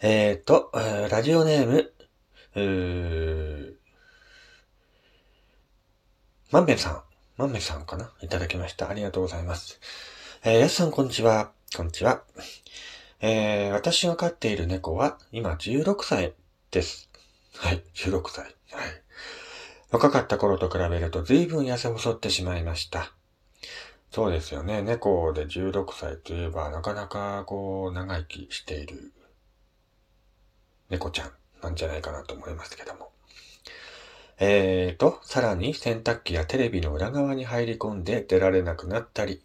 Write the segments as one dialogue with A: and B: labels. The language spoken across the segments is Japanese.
A: えーと、ラジオネーム、うー、まんべんさん、まんべんさんかな？いただきました。ありがとうございます。えーやすさん、こんにちは。こんにちは。えー私が飼っている猫は、今16歳です。はい、16歳。はい。若かった頃と比べると随分痩せ細ってしまいました。そうですよね。猫で16歳といえば、なかなかこう、長生きしている猫ちゃんなんじゃないかなと思いますけども。えーと、さらに洗濯機やテレビの裏側に入り込んで出られなくなったり、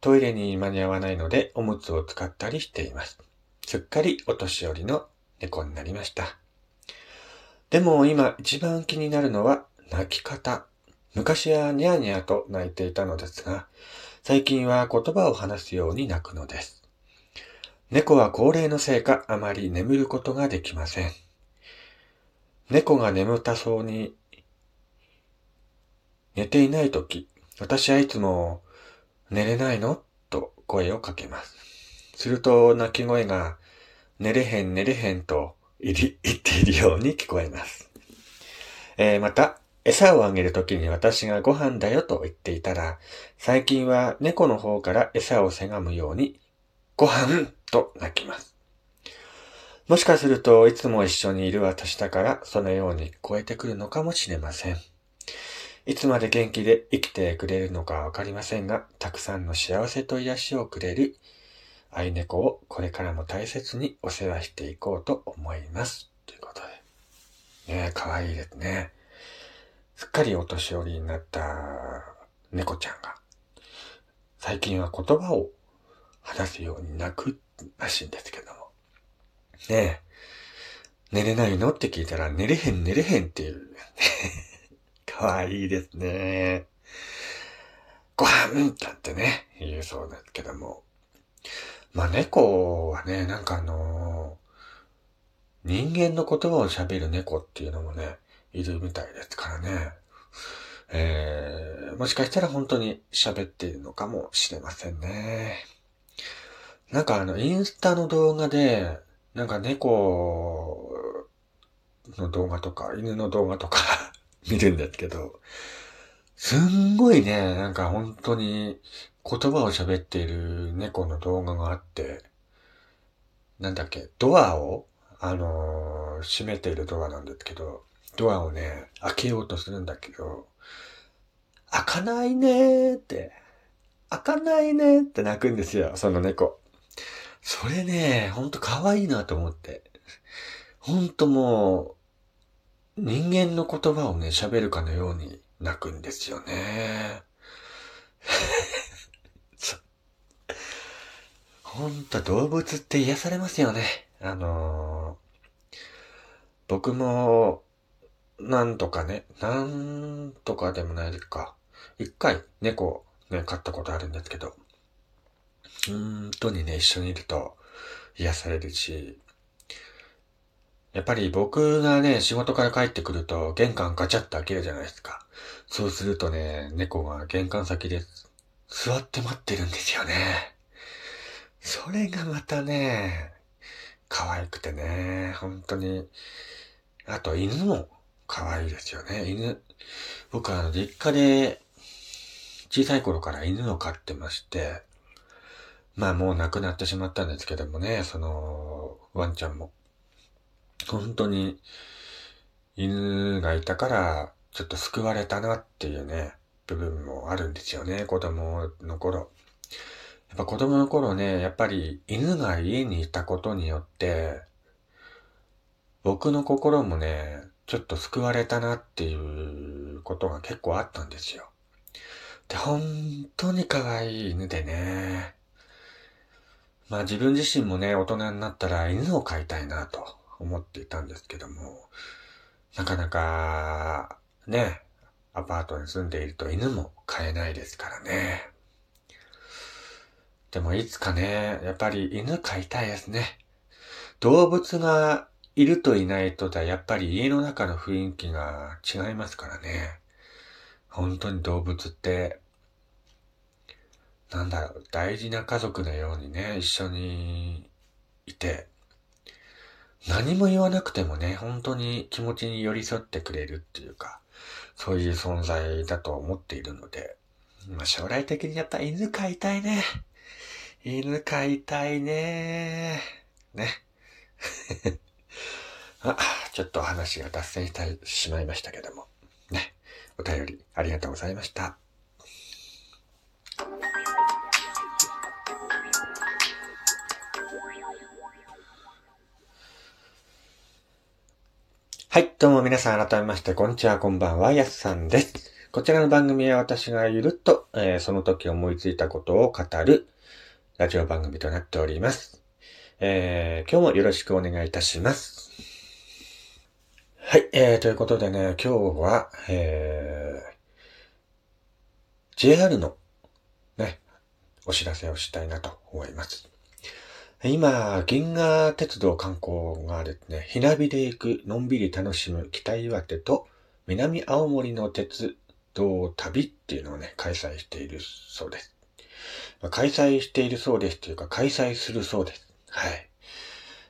A: トイレに間に合わないのでおむつを使ったりしています。すっかりお年寄りの猫になりました。でも今一番気になるのは泣き方。昔はニャーニャーと泣いていたのですが、最近は言葉を話すように泣くのです。猫は高齢のせいかあまり眠ることができません。猫が眠たそうに寝ていないとき、私はいつも寝れないの？と声をかけます。すると鳴き声が寝れへん寝れへんと言い言っているように聞こえます。えーまた、餌をあげるときに私がご飯だよと言っていたら、最近は猫の方から餌をせがむように、ご飯と鳴きます。もしかするといつも一緒にいる私だからそのように聞こえてくるのかもしれません。いつまで元気で生きてくれるのかわかりませんが、たくさんの幸せと癒しをくれる愛猫をこれからも大切にお世話していこうと思います。ということで。ねえ、かわいいですね。すっかりお年寄りになった猫ちゃんが、最近は言葉を話すように泣くらしいんですけども。ねえ、寝れないの？って聞いたら、寝れへん寝れへんっていう。かわいいですね。ご飯なんてね、言うそうですけども。まあ猫はね、なんかあの人間の言葉を喋る猫っていうのもね、いるみたいですからね。えー、もしかしたら本当に喋っているのかもしれませんね。なんかあの、インスタの動画で、なんか猫の動画とか、犬の動画とか 見るんですけど、すんごいね、なんか本当に言葉を喋っている猫の動画があって、なんだっけ、ドアを、あのー閉めているドアなんですけど、ドアをね、開けようとするんだけど、開かないねーって、開かないねーって泣くんですよ、その猫。それね、ほんと可愛いなと思って。ほんともう、人間の言葉をね、喋るかのように泣くんですよね。ほんと動物って癒されますよね。あのー僕も、なんとかね、なんとかでもないですか。一回猫ね、飼ったことあるんですけど、本当にね、一緒にいると癒されるし、やっぱり僕がね、仕事から帰ってくると玄関ガチャッと開けるじゃないですか。そうするとね、猫が玄関先で座って待ってるんですよね。それがまたね、可愛くてね、本当に。あと犬も可愛いですよね。犬。僕はあの実家で小さい頃から犬を飼ってまして、まあもう亡くなってしまったんですけどもね、そのワンちゃんも。本当に犬がいたからちょっと救われたなっていうね、部分もあるんですよね、子供の頃。やっぱ子供の頃ね、やっぱり犬が家にいたことによって、僕の心もね、ちょっと救われたなっていうことが結構あったんですよ。で、本当に可愛い犬でね。まあ自分自身もね、大人になったら犬を飼いたいなと思っていたんですけども、なかなか、ね、アパートに住んでいると犬も飼えないですからね。でもいつかね、やっぱり犬飼いたいですね。動物がいるといないとではやっぱり家の中の雰囲気が違いますからね。本当に動物って、なんだろう、大事な家族のようにね、一緒にいて、何も言わなくてもね、本当に気持ちに寄り添ってくれるっていうか、そういう存在だと思っているので、まあ将来的にやっぱ犬飼いたいね。犬飼いたいね。ね。あ、ちょっと話が脱線してしまいましたけども。ね。お便りありがとうございました。はい、どうも皆さん改めまして、こんにちは、こんばんは、やすさんです。こちらの番組は私がゆるっと、えー、その時思いついたことを語るラジオ番組となっております。えー、今日もよろしくお願いいたします。はい、えー、ということでね、今日は、えー、JR のね、お知らせをしたいなと思います。今、銀河鉄道観光がですね、ひなびで行く、のんびり楽しむ北岩手と南青森の鉄道旅っていうのをね、開催しているそうです。開催しているそうですというか、開催するそうです。はい。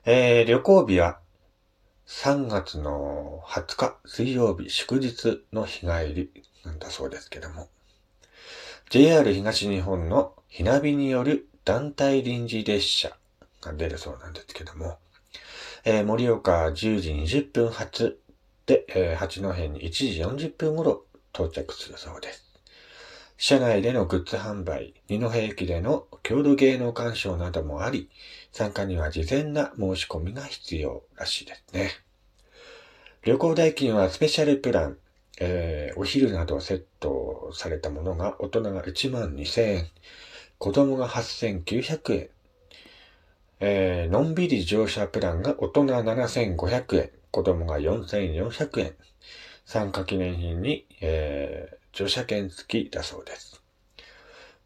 A: えー、旅行日は3月の20日水曜日祝日の日帰りなんだそうですけども、JR 東日本のひなびによる団体臨時列車が出るそうなんですけども、えー、盛岡10時20分発で、えー、八戸に1時40分頃到着するそうです。車内でのグッズ販売、二戸駅での郷土芸能鑑賞などもあり、参加には事前な申し込みが必要らしいですね。旅行代金はスペシャルプラン、えー、お昼などセットされたものが大人が1万2000円、子供が8900円、えー、のんびり乗車プランが大人7500円、子供が4400円。参加記念品に、えー、乗車券付きだそうです。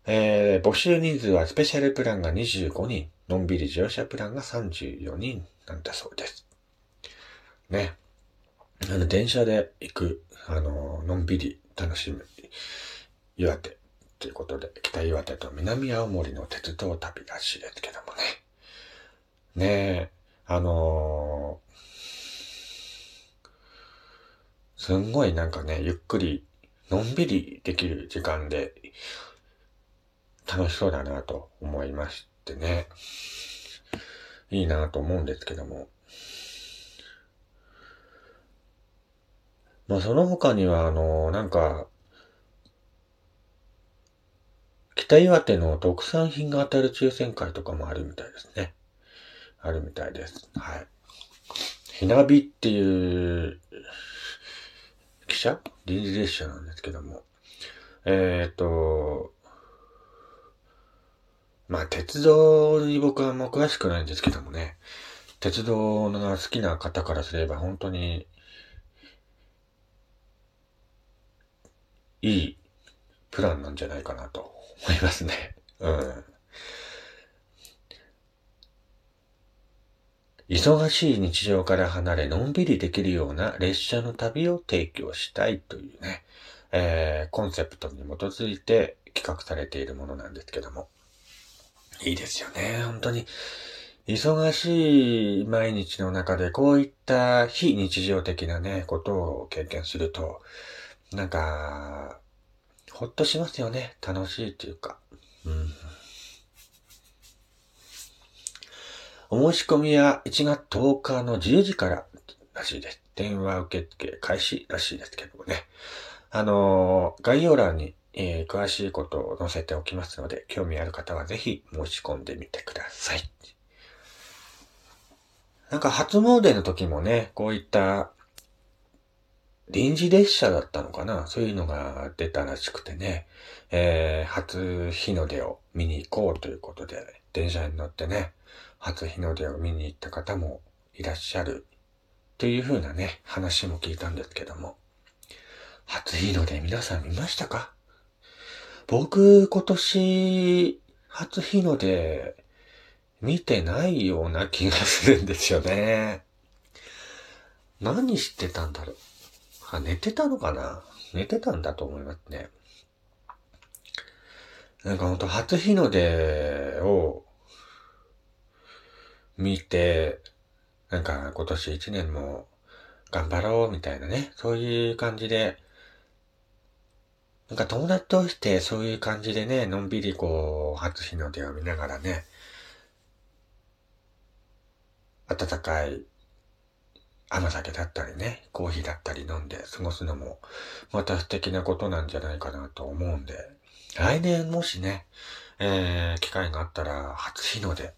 A: えー、募集人数はスペシャルプランが25人、のんびり乗車プランが34人なんだそうです。ね。あの、電車で行く、あの、のんびり楽しむ、岩手ということで、北岩手と南青森の鉄道旅らしいですけどもね。ねえ、あのー、すんごいなんかね、ゆっくり、のんびりできる時間で、楽しそうだなと思いましてね。いいなと思うんですけども。まあその他には、あのー、なんか、北岩手の特産品が当たる抽選会とかもあるみたいですね。あるみたいです。はい。ひなびっていう汽車臨時列車なんですけども。えっ、ー、と、まあ、鉄道に僕はあんま詳しくないんですけどもね。鉄道が好きな方からすれば本当にいいプランなんじゃないかなと思いますね。うん。忙しい日常から離れ、のんびりできるような列車の旅を提供したいというね、えー、コンセプトに基づいて企画されているものなんですけども。いいですよね、本当に。忙しい毎日の中でこういった非日常的なね、ことを経験すると、なんか、ほっとしますよね。楽しいというか。うんお申し込みは1月10日の10時かららしいです。電話受付開始らしいですけどもね。あのー、概要欄に、えー、詳しいことを載せておきますので、興味ある方はぜひ申し込んでみてください。なんか初詣の時もね、こういった臨時列車だったのかな？そういうのが出たらしくてね、えー、初日の出を見に行こうということで、電車に乗ってね、初日の出を見に行った方もいらっしゃるというふうなね、話も聞いたんですけども。初日の出皆さん見ましたか？僕今年初日の出見てないような気がするんですよね。何してたんだろう？あ、寝てたのかな？寝てたんだと思いますね。なんかほんと初日の出を見て、なんか今年一年も頑張ろうみたいなね、そういう感じで、なんか友達としてそういう感じでね、のんびりこう、初日の出を見ながらね、温かい甘酒だったりね、コーヒーだったり飲んで過ごすのも、また素敵なことなんじゃないかなと思うんで、来年もしね、えー、機会があったら、初日の出、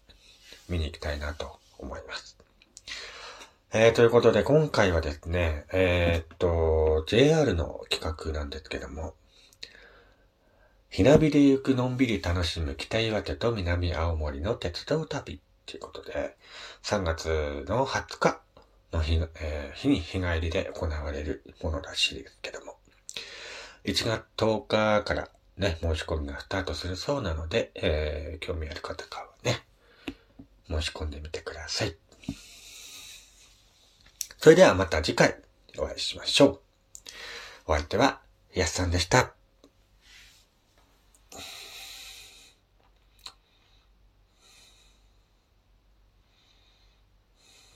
A: 見に行きたいなと思います。えー、ということで、今回はですね、えー、っと、JR の企画なんですけども、ひなびで行くのんびり楽しむ北岩手と南青森の鉄道旅ということで、3月の20日の日,、えー、日に日帰りで行われるものらしいですけども、1月10日からね、申し込みがスタートするそうなので、えー、興味ある方か、申し込んでみてください。それではまた次回お会いしましょう。お相手は、やすさんでした。